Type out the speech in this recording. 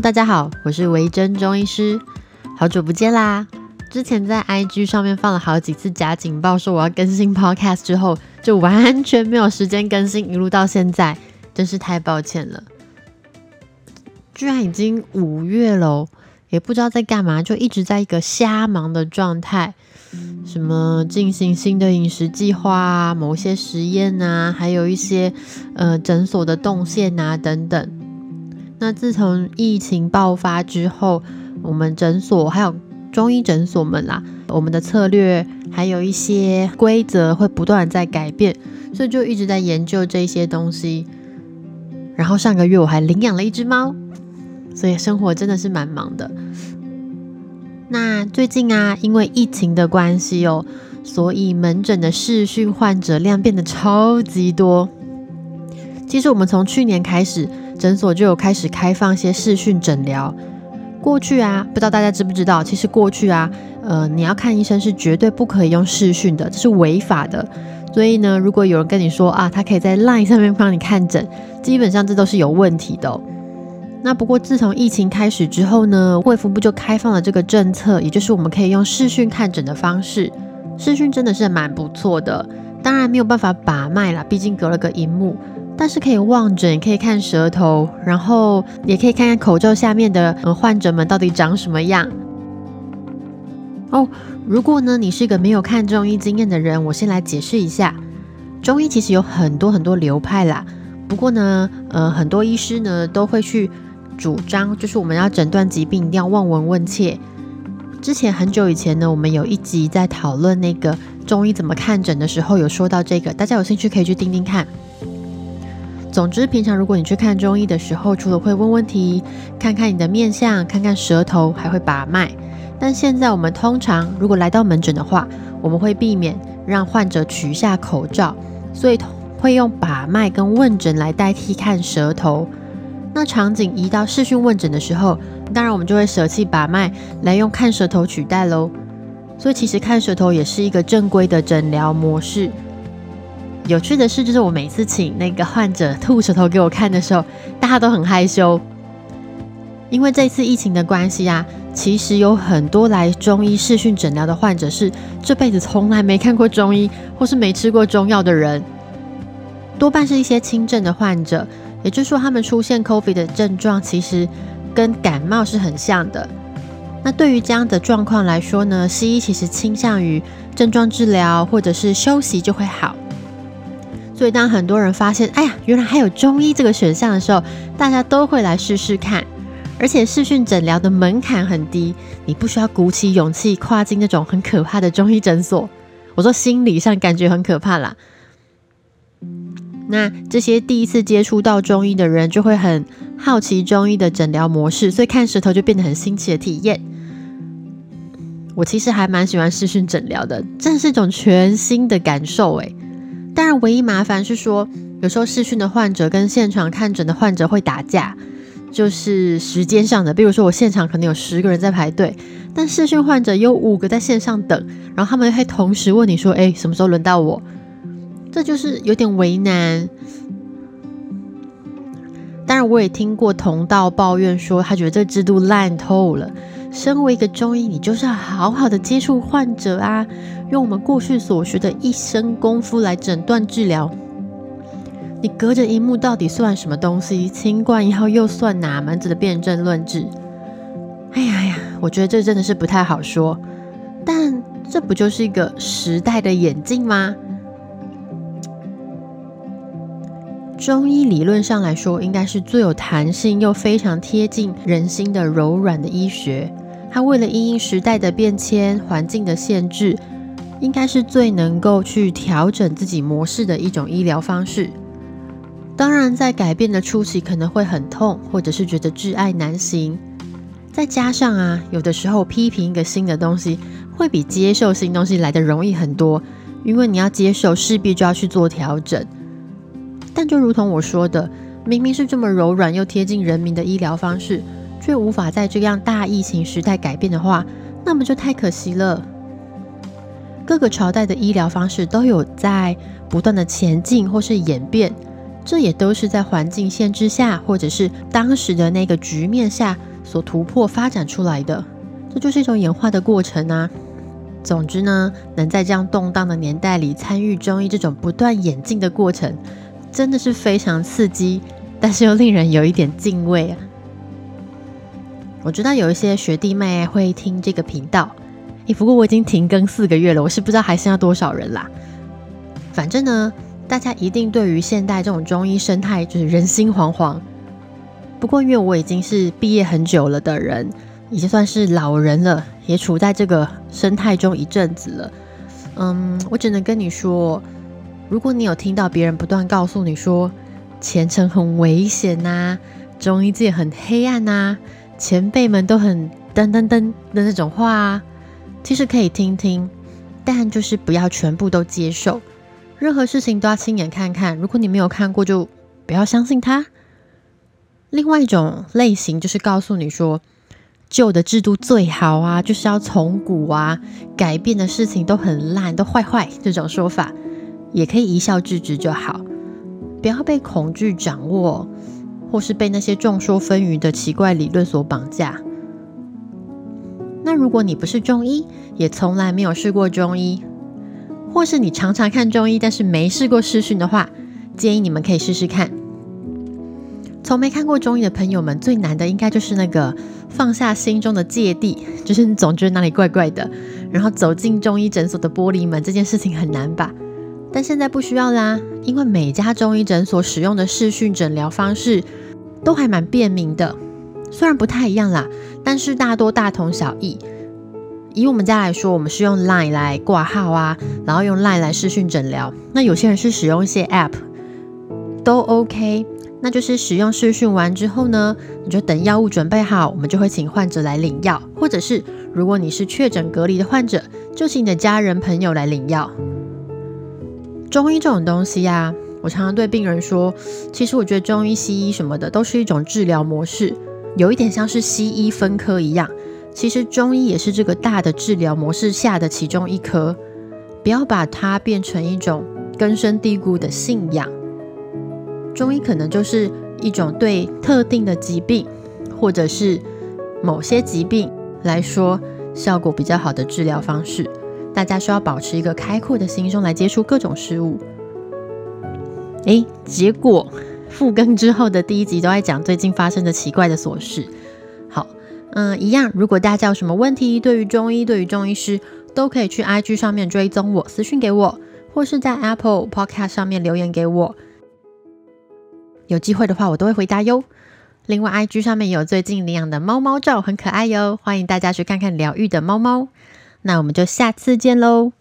大家好，我是维珍中医师，好久不见啦！之前在 IG 上面放了好几次假警报，说我要更新 Podcast 之后，就完全没有时间更新，一路到现在，真是太抱歉了。居然已经五月了，也不知道在干嘛，就一直在一个瞎忙的状态，什么进行新的饮食计划啊，某些实验啊，还有一些呃诊所的动线啊等等。那自从疫情爆发之后，我们诊所还有中医诊所们啦，我们的策略还有一些规则会不断在改变，所以就一直在研究这些东西。然后上个月我还领养了一只猫，所以生活真的是蛮忙的。那最近啊，因为疫情的关系哦，所以门诊的视讯患者量变得超级多。其实我们从去年开始。诊所就有开始开放一些视讯诊疗。过去啊，不知道大家知不知道，其实过去啊，呃，你要看医生是绝对不可以用视讯的，这是违法的。所以呢，如果有人跟你说啊，他可以在 LINE 上面帮你看诊，基本上这都是有问题的。那不过自从疫情开始之后呢，卫福部就开放了这个政策，也就是我们可以用视讯看诊的方式。视讯真的是蛮不错的，当然没有办法把脉啦，毕竟隔了个荧幕。但是可以望诊，可以看舌头，然后也可以看看口罩下面的呃患者们到底长什么样。哦，如果呢你是一个没有看中医经验的人，我先来解释一下，中医其实有很多很多流派啦。不过呢，呃，很多医师呢都会去主张，就是我们要诊断疾病一定要望闻问切。之前很久以前呢，我们有一集在讨论那个中医怎么看诊的时候，有说到这个，大家有兴趣可以去听听看。总之，平常如果你去看中医的时候，除了会问问题，看看你的面相，看看舌头，还会把脉。但现在我们通常如果来到门诊的话，我们会避免让患者取下口罩，所以会用把脉跟问诊来代替看舌头。那场景移到视讯问诊的时候，当然我们就会舍弃把脉，来用看舌头取代喽。所以其实看舌头也是一个正规的诊疗模式。有趣的是，就是我每次请那个患者吐舌头给我看的时候，大家都很害羞，因为这次疫情的关系啊，其实有很多来中医视讯诊疗的患者是这辈子从来没看过中医，或是没吃过中药的人，多半是一些轻症的患者，也就是说，他们出现 COVID 的症状其实跟感冒是很像的。那对于这样的状况来说呢，西医其实倾向于症状治疗或者是休息就会好。所以，当很多人发现，哎呀，原来还有中医这个选项的时候，大家都会来试试看。而且，视讯诊疗的门槛很低，你不需要鼓起勇气跨进那种很可怕的中医诊所。我说，心理上感觉很可怕啦。那这些第一次接触到中医的人，就会很好奇中医的诊疗模式，所以看舌头就变得很新奇的体验。我其实还蛮喜欢视讯诊疗的，真是一种全新的感受，诶。当然，唯一麻烦是说，有时候视讯的患者跟现场看诊的患者会打架，就是时间上的。比如说，我现场可能有十个人在排队，但视讯患者有五个在线上等，然后他们会同时问你说：“哎，什么时候轮到我？”这就是有点为难。当然，我也听过同道抱怨说，他觉得这制度烂透了。身为一个中医，你就是要好好的接触患者啊，用我们过去所学的一身功夫来诊断治疗。你隔着荧幕到底算什么东西？清冠一号又算哪门子的辩证论治？哎呀呀，我觉得这真的是不太好说。但这不就是一个时代的演进吗？中医理论上来说，应该是最有弹性又非常贴近人心的柔软的医学。它为了因应时代的变迁、环境的限制，应该是最能够去调整自己模式的一种医疗方式。当然，在改变的初期可能会很痛，或者是觉得挚爱难行。再加上啊，有的时候批评一个新的东西，会比接受新东西来的容易很多，因为你要接受，势必就要去做调整。但就如同我说的，明明是这么柔软又贴近人民的医疗方式。却无法在这样大疫情时代改变的话，那么就太可惜了。各个朝代的医疗方式都有在不断的前进或是演变，这也都是在环境限制下，或者是当时的那个局面下所突破发展出来的。这就是一种演化的过程啊。总之呢，能在这样动荡的年代里参与中医这种不断演进的过程，真的是非常刺激，但是又令人有一点敬畏啊。我知道有一些学弟妹会听这个频道，诶，不过我已经停更四个月了，我是不知道还剩下多少人啦。反正呢，大家一定对于现代这种中医生态就是人心惶惶。不过因为我已经是毕业很久了的人。已经算是老人了，也处在这个生态中一阵子了。嗯，我只能跟你说，如果你有听到别人不断告诉你说前程很危险呐，中医界很黑暗呐，前辈们都很噔噔噔的那种话啊，其实可以听听，但就是不要全部都接受。任何事情都要亲眼看看，如果你没有看过，就不要相信他。另外一种类型就是告诉你说。旧的制度最好啊，就是要从古啊，改变的事情都很烂，都坏坏。这种说法也可以一笑置之就好，不要被恐惧掌握，或是被那些众说纷纭的奇怪理论所绑架。那如果你不是中医，也从来没有试过中医，或是你常常看中医，但是没试过试训的话，建议你们可以试试看。从没看过中医的朋友们，最难的应该就是那个放下心中的芥蒂，就是你总觉得哪里怪怪的，然后走进中医诊所的玻璃门，这件事情很难吧？但现在不需要啦，因为每家中医诊所使用的视讯诊疗方式都还蛮便民的，虽然不太一样啦，但是大多大同小异。以我们家来说，我们是用 Line 来挂号啊，然后用 Line 来视讯诊疗。那有些人是使用一些 App，都 OK。那就是使用视讯完之后呢，你就等药物准备好，我们就会请患者来领药，或者是如果你是确诊隔离的患者，就请你的家人朋友来领药。中医这种东西呀，我常常对病人说，其实我觉得中医、西医什么的都是一种治疗模式，有一点像是西医分科一样，其实中医也是这个大的治疗模式下的其中一科，不要把它变成一种根深蒂固的信仰。中医可能就是一种对特定的疾病，或者是某些疾病来说效果比较好的治疗方式。大家需要保持一个开阔的心胸来接触各种事物。诶，结果复更之后的第一集都在讲最近发生的奇怪的琐事。好，嗯，一样，如果大家有什么问题，对于中医，对于中医师，都可以去 IG 上面追踪我，私讯给我，或是在 Apple Podcast 上面留言给我。有机会的话，我都会回答哟。另外，IG 上面有最近领养的猫猫照，很可爱哟，欢迎大家去看看疗愈的猫猫。那我们就下次见喽。